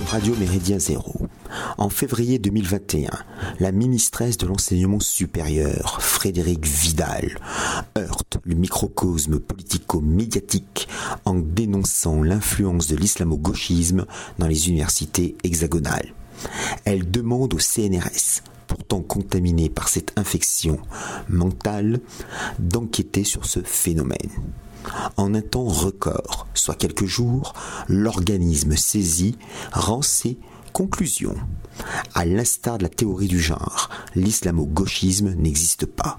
Radio Méridien Zéro, en février 2021, la ministresse de l'enseignement supérieur, Frédéric Vidal, heurte le microcosme politico-médiatique en dénonçant l'influence de l'islamo-gauchisme dans les universités hexagonales. Elle demande au CNRS, pourtant contaminé par cette infection mentale, d'enquêter sur ce phénomène. En un temps record, soit quelques jours, l'organisme saisi rend ses conclusions. À l'instar de la théorie du genre, l'islamo-gauchisme n'existe pas.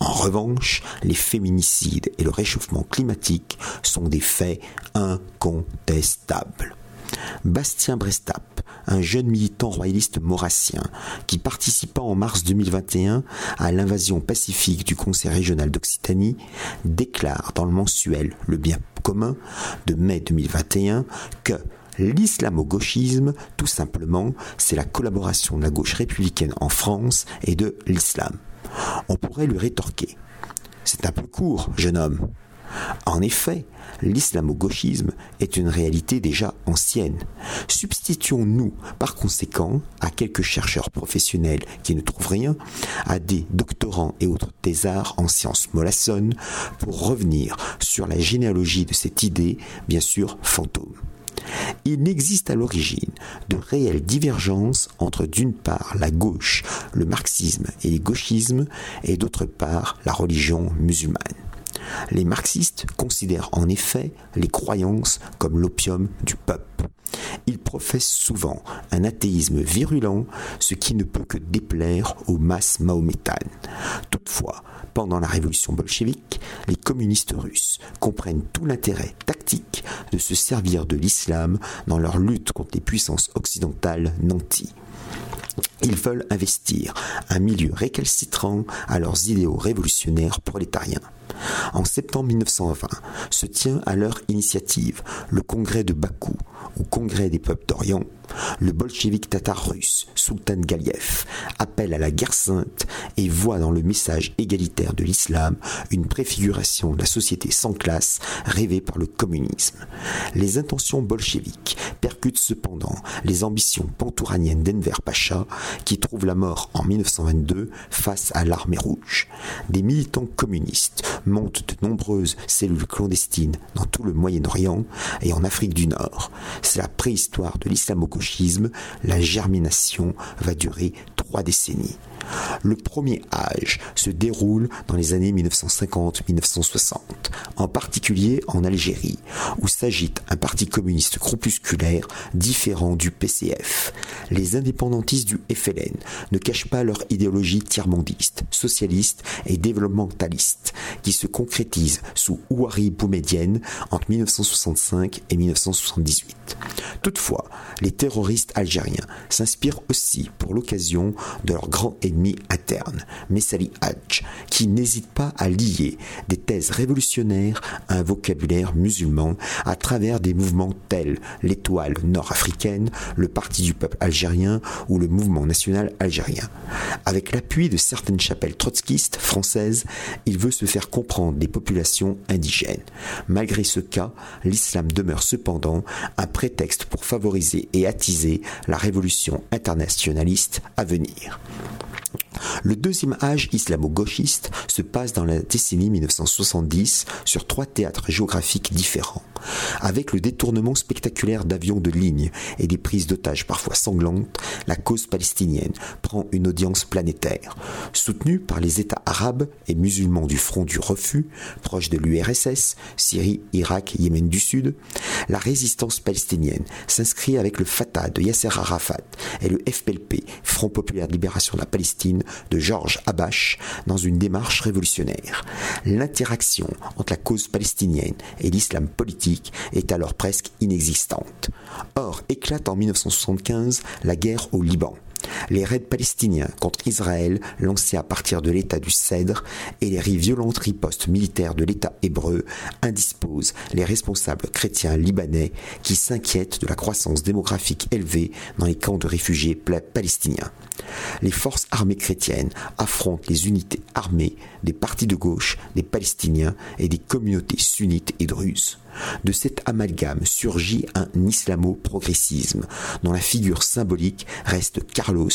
En revanche, les féminicides et le réchauffement climatique sont des faits incontestables. Bastien Brestap, un jeune militant royaliste maurassien qui participa en mars 2021 à l'invasion pacifique du Conseil régional d'Occitanie, déclare dans le mensuel Le Bien commun de mai 2021 que L'islamo-gauchisme, tout simplement, c'est la collaboration de la gauche républicaine en France et de l'islam. On pourrait lui rétorquer. C'est un peu court, jeune homme. En effet, l'islamo-gauchisme est une réalité déjà ancienne. Substituons-nous par conséquent à quelques chercheurs professionnels qui ne trouvent rien, à des doctorants et autres thésards en sciences mollassonnes pour revenir sur la généalogie de cette idée, bien sûr fantôme. Il n'existe à l'origine de réelles divergences entre d'une part la gauche, le marxisme et les gauchismes, et d'autre part la religion musulmane. Les marxistes considèrent en effet les croyances comme l'opium du peuple. Ils professent souvent un athéisme virulent, ce qui ne peut que déplaire aux masses mahométanes. Toutefois, pendant la révolution bolchevique, les communistes russes comprennent tout l'intérêt tactique de se servir de l'islam dans leur lutte contre les puissances occidentales nanties. Ils veulent investir un milieu récalcitrant à leurs idéaux révolutionnaires prolétariens. En septembre 1920 se tient à leur initiative le congrès de Bakou, ou congrès des peuples d'Orient, le bolchevique tatar russe Sultan Galiev appelle à la guerre sainte et voit dans le message égalitaire de l'islam une préfiguration de la société sans classe rêvée par le communisme. Les intentions bolcheviques percutent cependant les ambitions pantouraniennes d'Enver Pacha qui trouve la mort en 1922 face à l'armée rouge. Des militants communistes montent de nombreuses cellules clandestines dans tout le Moyen-Orient et en Afrique du Nord. C'est la préhistoire de l'islamo-gauchisme. La germination va durer trois décennies. Le premier âge se déroule dans les années 1950-1960, en particulier en Algérie, où s'agite un parti communiste groupusculaire différent du PCF. Les indépendantistes du FLN ne cachent pas leur idéologie tiers-mondiste, socialiste et développementaliste, qui se concrétise sous Ouari Boumedienne entre 1965 et 1978. Toutefois, les terroristes algériens s'inspirent aussi pour l'occasion de leur grand ennemi interne, Messali Hadj, qui n'hésite pas à lier des thèses révolutionnaires à un vocabulaire musulman à travers des mouvements tels l'étoile nord-africaine, le Parti du peuple algérien ou le mouvement national algérien. Avec l'appui de certaines chapelles trotskistes françaises, il veut se faire comprendre des populations indigènes. Malgré ce cas, l'islam demeure cependant un prétexte pour favoriser et attiser la révolution internationaliste à venir. Le deuxième âge islamo-gauchiste se passe dans la décennie 1970 sur trois théâtres géographiques différents. Avec le détournement spectaculaire d'avions de ligne et des prises d'otages parfois sanglantes, la cause palestinienne prend une audience planétaire. Soutenue par les États arabes et musulmans du front du refus, proche de l'URSS, Syrie, Irak, Yémen du Sud, la résistance palestinienne s'inscrit avec le Fatah de Yasser Arafat et le FPLP, Front populaire de libération de la Palestine, de Georges Habash, dans une démarche révolutionnaire. L'interaction entre la cause palestinienne et l'islam politique est alors presque inexistante. Or, éclate en 1975 la guerre au Liban les raids palestiniens contre Israël lancés à partir de l'État du Cèdre et les violentes ripostes militaires de l'État hébreu indisposent les responsables chrétiens libanais qui s'inquiètent de la croissance démographique élevée dans les camps de réfugiés palestiniens. Les forces armées chrétiennes affrontent les unités armées des partis de gauche, des Palestiniens et des communautés sunnites et druzes. De cet amalgame surgit un islamo-progressisme, dont la figure symbolique reste Carlos,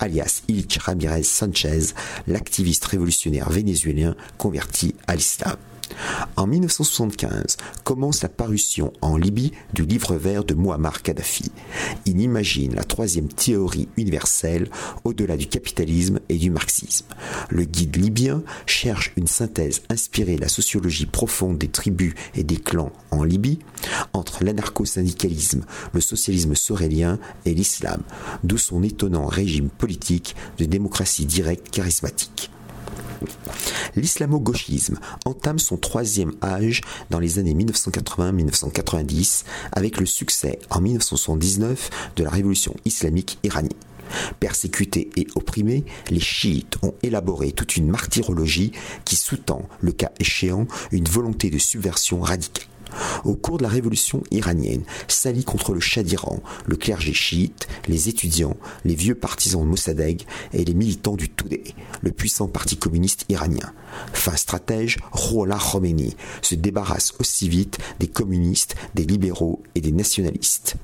alias Illich Ramirez Sanchez, l'activiste révolutionnaire vénézuélien converti à l'islam. En 1975 commence la parution en Libye du livre vert de Muammar Kadhafi. Il imagine la troisième théorie universelle au-delà du capitalisme et du marxisme. Le guide libyen cherche une synthèse inspirée de la sociologie profonde des tribus et des clans en Libye entre l'anarcho-syndicalisme, le socialisme sorélien et l'islam, d'où son étonnant régime politique de démocratie directe charismatique. L'islamo-gauchisme entame son troisième âge dans les années 1980-1990 avec le succès en 1979 de la révolution islamique iranienne. Persécutés et opprimés, les chiites ont élaboré toute une martyrologie qui sous-tend, le cas échéant, une volonté de subversion radicale. Au cours de la révolution iranienne, s'allie contre le Shah d'Iran, le clergé chiite, les étudiants, les vieux partisans de Mossadegh et les militants du Toudé, le puissant parti communiste iranien. Fin stratège, Rouhollah Khomeini se débarrasse aussi vite des communistes, des libéraux et des nationalistes.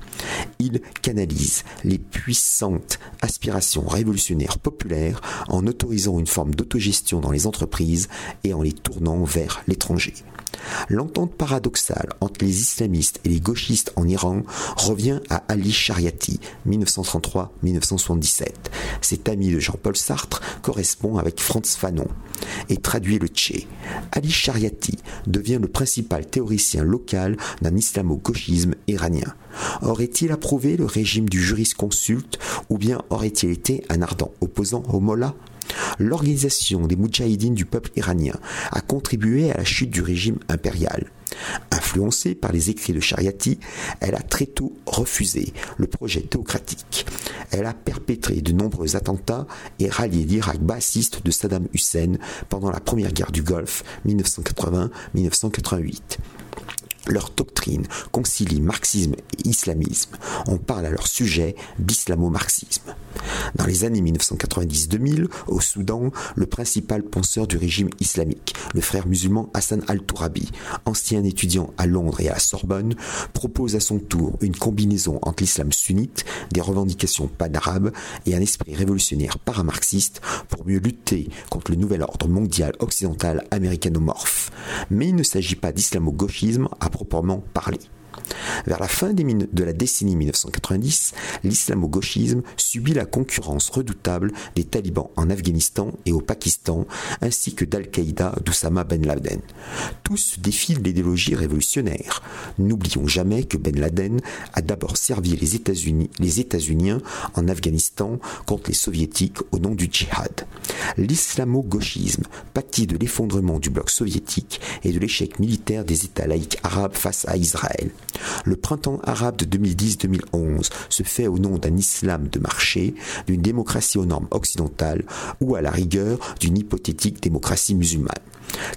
Il canalise les puissantes aspirations révolutionnaires populaires en autorisant une forme d'autogestion dans les entreprises et en les tournant vers l'étranger. L'entente paradoxale entre les islamistes et les gauchistes en Iran revient à Ali Shariati, 1933-1977. Cet ami de Jean-Paul Sartre correspond avec Franz Fanon et traduit le tché. Ali Shariati devient le principal théoricien local d'un islamo-gauchisme iranien. Aurait-il approuvé le régime du jurisconsulte ou bien aurait-il été un ardent opposant au Mollah L'organisation des Moudjahidines du peuple iranien a contribué à la chute du régime impérial. Influencée par les écrits de Shariati, elle a très tôt refusé le projet théocratique. Elle a perpétré de nombreux attentats et rallié l'Irak bassiste de Saddam Hussein pendant la première guerre du Golfe 1980-1988. Leur doctrine concilie marxisme et islamisme. On parle à leur sujet d'islamo-marxisme. Dans les années 1990-2000, au Soudan, le principal penseur du régime islamique, le frère musulman Hassan al-Tourabi, ancien étudiant à Londres et à la Sorbonne, propose à son tour une combinaison entre l'islam sunnite, des revendications pan-arabes et un esprit révolutionnaire paramarxiste pour mieux lutter contre le nouvel ordre mondial occidental américanomorphe. Mais il ne s'agit pas d'islamo-gauchisme proprement parler. Vers la fin de la décennie 1990, l'islamo-gauchisme subit la concurrence redoutable des talibans en Afghanistan et au Pakistan, ainsi que d'Al-Qaïda d'Oussama Ben Laden. Tous défilent l'idéologie révolutionnaire. N'oublions jamais que Ben Laden a d'abord servi les États-Unis, en Afghanistan contre les Soviétiques au nom du djihad. L'islamo-gauchisme pâtit de l'effondrement du bloc soviétique et de l'échec militaire des États laïcs arabes face à Israël. Le printemps arabe de 2010-2011 se fait au nom d'un islam de marché, d'une démocratie aux normes occidentales ou à la rigueur d'une hypothétique démocratie musulmane.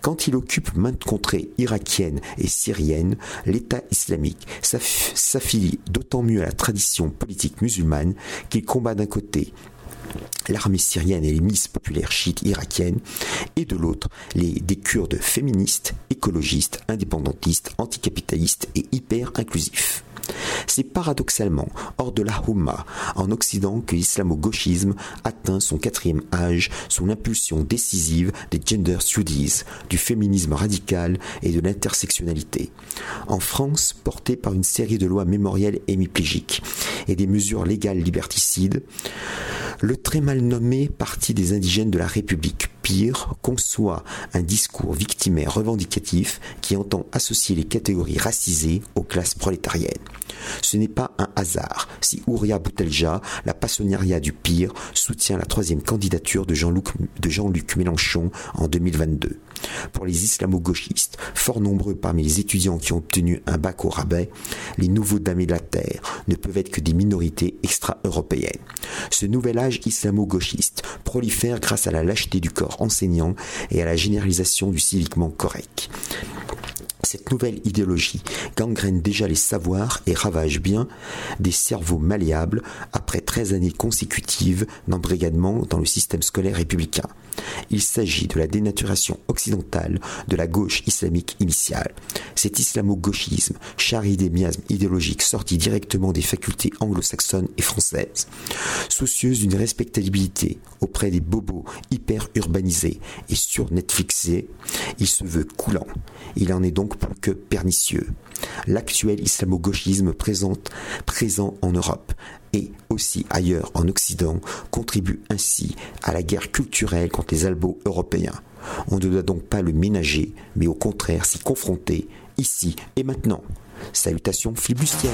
Quand il occupe maintes contrées irakiennes et syriennes, l'État islamique s'affilie d'autant mieux à la tradition politique musulmane qu'il combat d'un côté l'armée syrienne et les milices populaires chiites irakiennes, et de l'autre les, des Kurdes féministes, écologistes, indépendantistes, anticapitalistes et hyper inclusifs. C'est paradoxalement hors de la Houmma, en Occident, que l'islamo-gauchisme atteint son quatrième âge sous l'impulsion décisive des gender studies, du féminisme radical et de l'intersectionnalité. En France, porté par une série de lois mémorielles hémiplégiques et des mesures légales liberticides, le très mal nommé Parti des indigènes de la République, pire, conçoit un discours victimaire revendicatif qui entend associer les catégories racisées aux classes prolétariennes. Ce n'est pas un hasard si Ouria Boutelja, la passionnariat du pire, soutient la troisième candidature de Jean-Luc, Mélenchon en 2022. Pour les islamo-gauchistes, fort nombreux parmi les étudiants qui ont obtenu un bac au rabais, les nouveaux damnés de la terre ne peuvent être que des minorités extra-européennes. Ce nouvel âge islamo-gauchiste prolifère grâce à la lâcheté du corps enseignant et à la généralisation du civiquement correct. Cette nouvelle idéologie gangrène déjà les savoirs et ravage bien des cerveaux malléables après 13 années consécutives d'embrigadement dans le système scolaire républicain. Il s'agit de la dénaturation occidentale de la gauche islamique initiale. Cet islamo-gauchisme charrie des miasmes idéologiques sortis directement des facultés anglo-saxonnes et françaises. Soucieuse d'une respectabilité auprès des bobos hyper urbanisés et sur-Netflixés, il se veut coulant. Il en est plus que pernicieux. L'actuel islamo-gauchisme présent, présent en Europe et aussi ailleurs en Occident contribue ainsi à la guerre culturelle contre les albos européens. On ne doit donc pas le ménager, mais au contraire s'y confronter, ici et maintenant. Salutations flibustières.